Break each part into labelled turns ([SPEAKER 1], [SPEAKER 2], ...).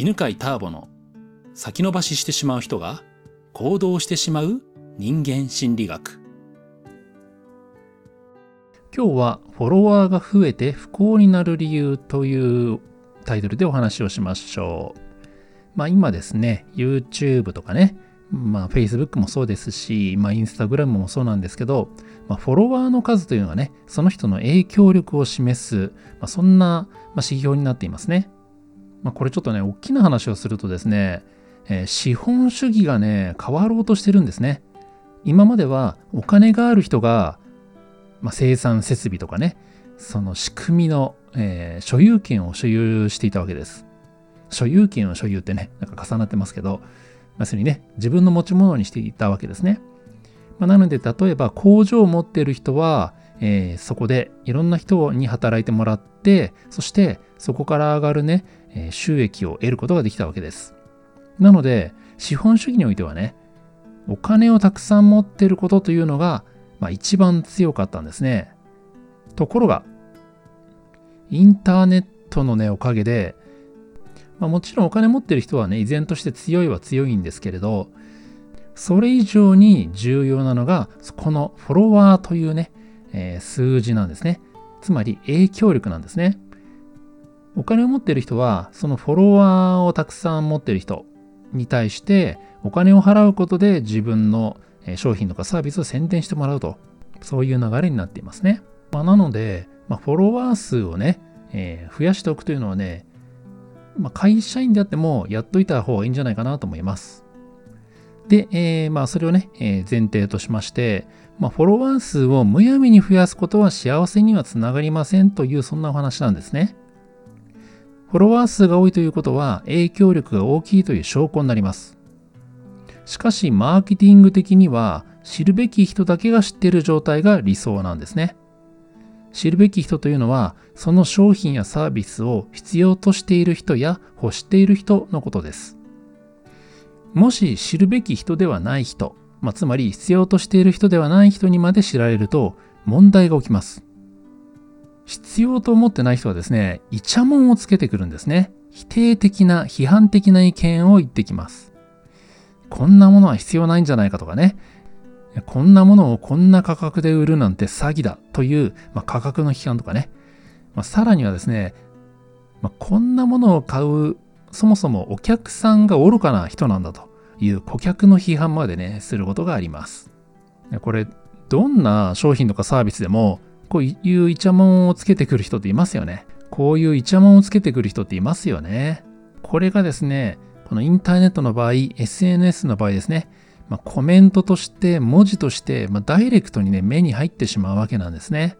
[SPEAKER 1] 犬飼ターボの先延ばししてしまう人が行動してしまう人間心理学
[SPEAKER 2] 今日はフォロワーが増えて不幸になる理由というタイトルでお話をしましょう。まあ今ですね、YouTube とかね、まあ Facebook もそうですし、まあ Instagram もそうなんですけど、まあ、フォロワーの数というのはね、その人の影響力を示す、まあ、そんな、指標になっていますね。まあ、これちょっとね、大きな話をするとですね、えー、資本主義がね、変わろうとしてるんですね。今まではお金がある人が、まあ、生産設備とかね、その仕組みの、えー、所有権を所有していたわけです。所有権を所有ってね、なんか重なってますけど、要するにね、自分の持ち物にしていたわけですね。まあ、なので、例えば工場を持っている人は、えー、そこでいろんな人に働いてもらって、そしてそこから上がるね、収益を得ることができたわけです。なので、資本主義においてはね、お金をたくさん持っていることというのが、まあ、一番強かったんですね。ところが、インターネットのね、おかげで、まあ、もちろんお金持ってる人はね、依然として強いは強いんですけれど、それ以上に重要なのが、このフォロワーというね、えー、数字なんですね。つまり影響力なんですね。お金を持ってる人は、そのフォロワーをたくさん持ってる人に対して、お金を払うことで自分の商品とかサービスを宣伝してもらうと、そういう流れになっていますね。まあ、なので、まあ、フォロワー数をね、えー、増やしておくというのはね、まあ、会社員であってもやっといた方がいいんじゃないかなと思います。で、えー、まあそれをね、えー、前提としまして、まあ、フォロワー数をむやみに増やすことは幸せにはつながりませんというそんなお話なんですね。フォロワー数が多いということは影響力が大きいという証拠になります。しかし、マーケティング的には知るべき人だけが知っている状態が理想なんですね。知るべき人というのは、その商品やサービスを必要としている人や欲している人のことです。もし知るべき人ではない人、まあ、つまり必要としている人ではない人にまで知られると問題が起きます。必要と思ってない人はですね、イチャモンをつけてくるんですね。否定的な、批判的な意見を言ってきます。こんなものは必要ないんじゃないかとかね、こんなものをこんな価格で売るなんて詐欺だという、まあ、価格の批判とかね、まあ、さらにはですね、まあ、こんなものを買う、そもそもお客さんが愚かな人なんだという顧客の批判までね、することがあります。これ、どんな商品とかサービスでも、こういうイチャモンをつけてくる人っていますよね。こういうイチャモンをつけてくる人っていますよね。これがですね、このインターネットの場合、SNS の場合ですね、まあ、コメントとして、文字として、まあ、ダイレクトにね、目に入ってしまうわけなんですね。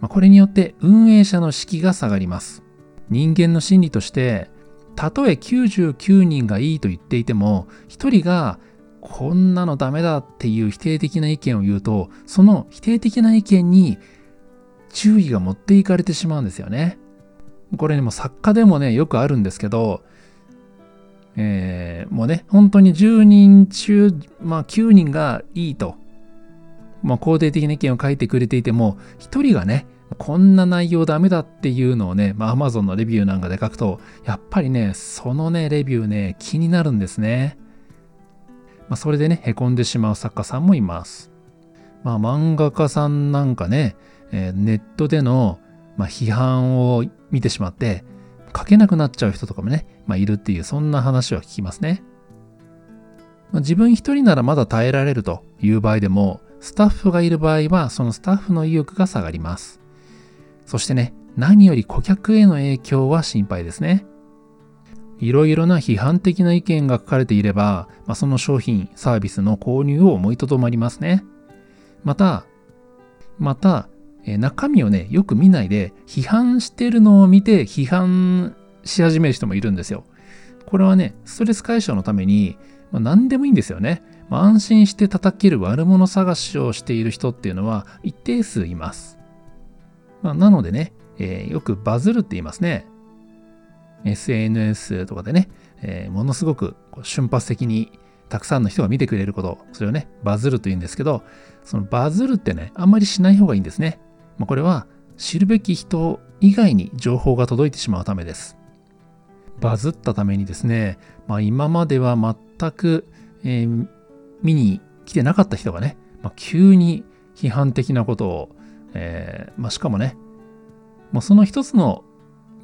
[SPEAKER 2] まあ、これによって運営者の士気が下がります。人間の心理として、たとえ99人がいいと言っていても、1人がこんなのダメだっていう否定的な意見を言うと、その否定的な意見に注意が持っていかれてしまうんですよね。これね、も作家でもね、よくあるんですけど、えー、もうね、本当に10人中、まあ9人がいいと、まあ肯定的な意見を書いてくれていても、1人がね、こんな内容ダメだっていうのをね、まあ Amazon のレビューなんかで書くと、やっぱりね、そのね、レビューね、気になるんですね。まあそれでね、凹んでしまう作家さんもいます。まあ漫画家さんなんかね、えー、ネットでの、まあ、批判を見てしまって、書けなくなっちゃう人とかもね、まあ、いるっていう、そんな話は聞きますね。まあ、自分一人ならまだ耐えられるという場合でも、スタッフがいる場合は、そのスタッフの意欲が下がります。そしてね、何より顧客への影響は心配ですね。いろいろな批判的な意見が書かれていれば、まあ、その商品、サービスの購入を思いとどまりますね。また、また、え中身をね、よく見ないで、批判してるのを見て、批判し始める人もいるんですよ。これはね、ストレス解消のために、まあ、何でもいいんですよね。まあ、安心して叩ける悪者探しをしている人っていうのは一定数います。まあ、なのでね、えー、よくバズるって言いますね。SNS とかでね、えー、ものすごく瞬発的にたくさんの人が見てくれること、それをね、バズると言うんですけど、そのバズるってね、あんまりしない方がいいんですね。まあ、これは知るべき人以外に情報が届いてしまうためです。バズったためにですね、まあ、今までは全く、えー、見に来てなかった人がね、まあ、急に批判的なことを、えーまあ、しかもね、もうその一つの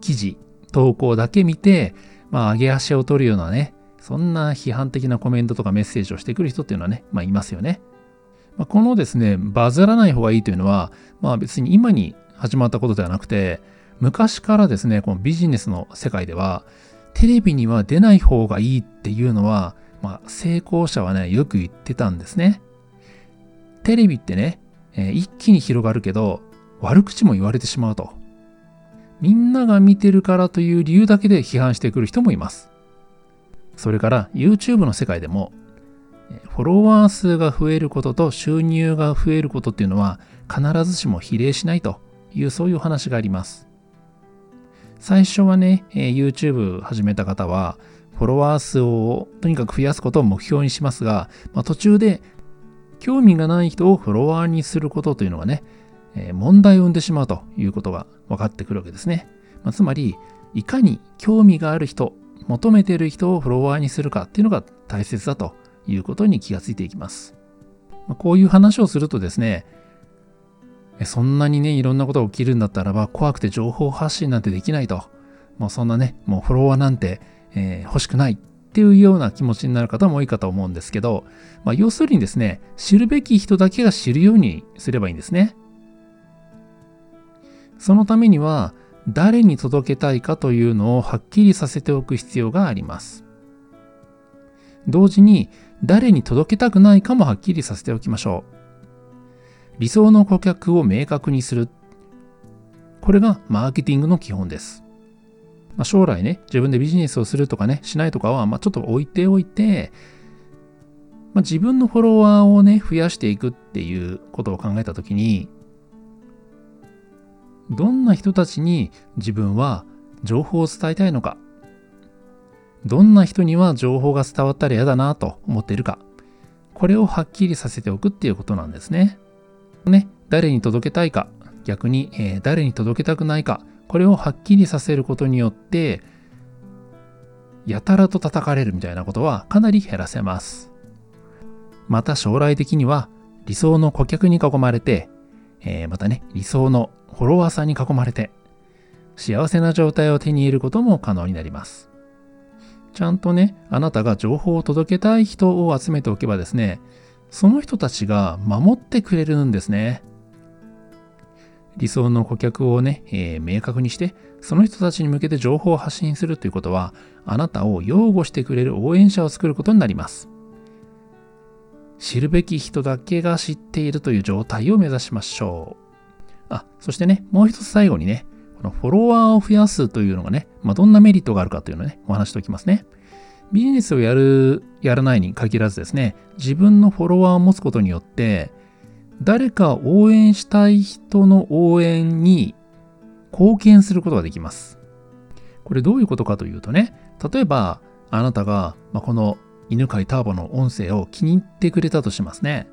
[SPEAKER 2] 記事、投稿だけ見て、まあ、上げ足を取るようなね、そんな批判的なコメントとかメッセージをしてくる人っていうのはね、まあ、いますよね。まあ、このですね、バズらない方がいいというのは、まあ別に今に始まったことではなくて、昔からですね、このビジネスの世界では、テレビには出ない方がいいっていうのは、まあ、成功者はね、よく言ってたんですね。テレビってね、えー、一気に広がるけど、悪口も言われてしまうと。みんなが見てるからという理由だけで批判してくる人もいます。それから YouTube の世界でも、フォロワー数が増えることと収入が増えることっていうのは必ずしも比例しないというそういう話があります。最初はね、YouTube 始めた方は、フォロワー数をとにかく増やすことを目標にしますが、まあ、途中で興味がない人をフォロワーにすることというのがね、え問題を生んでしまうということが分かってくるわけですね。まあ、つまり、いかに興味がある人、求めている人をフォロワーにするかっていうのが大切だということに気がついていきます。まあ、こういう話をするとですね、そんなにね、いろんなことが起きるんだったらば、怖くて情報発信なんてできないと。もうそんなね、もうフォロワーなんて、えー、欲しくないっていうような気持ちになる方も多いかと思うんですけど、まあ、要するにですね、知るべき人だけが知るようにすればいいんですね。そのためには、誰に届けたいかというのをはっきりさせておく必要があります。同時に、誰に届けたくないかもはっきりさせておきましょう。理想の顧客を明確にする。これがマーケティングの基本です。まあ、将来ね、自分でビジネスをするとかね、しないとかは、まあ、ちょっと置いておいて、まあ、自分のフォロワーをね、増やしていくっていうことを考えたときに、どんな人たちに自分は情報を伝えたいのか、どんな人には情報が伝わったら嫌だなと思っているか、これをはっきりさせておくっていうことなんですね。ね、誰に届けたいか、逆に、えー、誰に届けたくないか、これをはっきりさせることによって、やたらと叩かれるみたいなことはかなり減らせます。また将来的には理想の顧客に囲まれて、えー、またね、理想のフォロワーさんに囲まれて、幸せな状態を手に入れることも可能になります。ちゃんとね、あなたが情報を届けたい人を集めておけばですね、その人たちが守ってくれるんですね。理想の顧客をね、えー、明確にして、その人たちに向けて情報を発信するということは、あなたを擁護してくれる応援者を作ることになります。知るべき人だけが知っているという状態を目指しましょう。あ、そしてね、もう一つ最後にね、このフォロワーを増やすというのがね、まあ、どんなメリットがあるかというのをね、お話しておきますね。ビジネスをやる、やらないに限らずですね、自分のフォロワーを持つことによって、誰か応援したい人の応援に貢献することができます。これどういうことかというとね、例えば、あなたが、まあ、この犬飼ターボの音声を気に入ってくれたとしますね。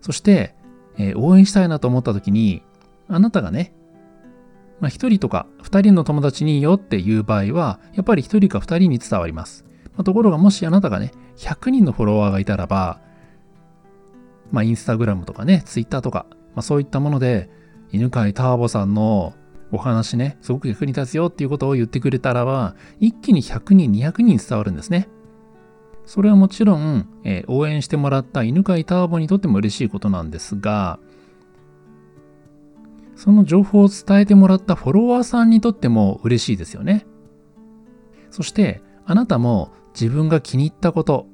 [SPEAKER 2] そして、えー、応援したいなと思った時に、あなたがね、まあ、1人とか2人の友達にいいよっていう場合は、やっぱり1人か2人に伝わります。まあ、ところがもしあなたがね、100人のフォロワーがいたらば、まあ、インスタグラムとかね、ツイッターとか、まあ、そういったもので、犬飼ターボさんのお話ね、すごく役に立つよっていうことを言ってくれたらば、一気に100人、200人伝わるんですね。それはもちろん、えー、応援してもらった犬飼ターボにとっても嬉しいことなんですが、その情報を伝えてもらったフォロワーさんにとっても嬉しいですよね。そして、あなたも自分が気に入ったこと、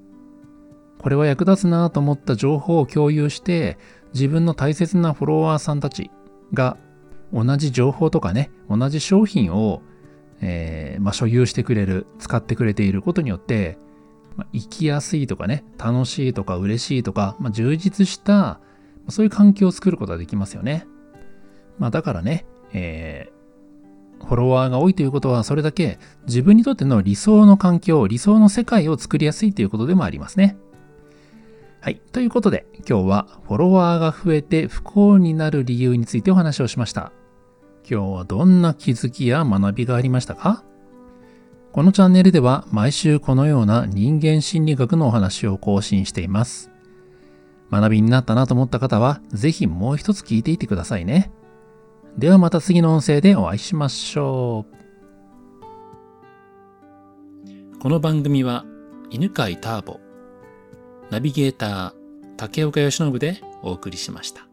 [SPEAKER 2] これは役立つなと思った情報を共有して、自分の大切なフォロワーさんたちが同じ情報とかね、同じ商品を、えー、まあ、所有してくれる、使ってくれていることによって、まあ、生きやすいとかね、楽しいとか嬉しいとか、まあ、充実した、そういう環境を作ることができますよね。まあ、だからね、えー、フォロワーが多いということは、それだけ自分にとっての理想の環境、理想の世界を作りやすいということでもありますね。はい。ということで、今日はフォロワーが増えて不幸になる理由についてお話をしました。今日はどんな気づきや学びがありましたか？このチャンネルでは毎週このような人間心理学のお話を更新しています。学びになったなと思った方は、ぜひもう一つ聞いていてくださいね。ではまた次の音声でお会いしましょ
[SPEAKER 1] う。この番組は、犬飼ターボ、ナビゲーター、竹岡由伸でお送りしました。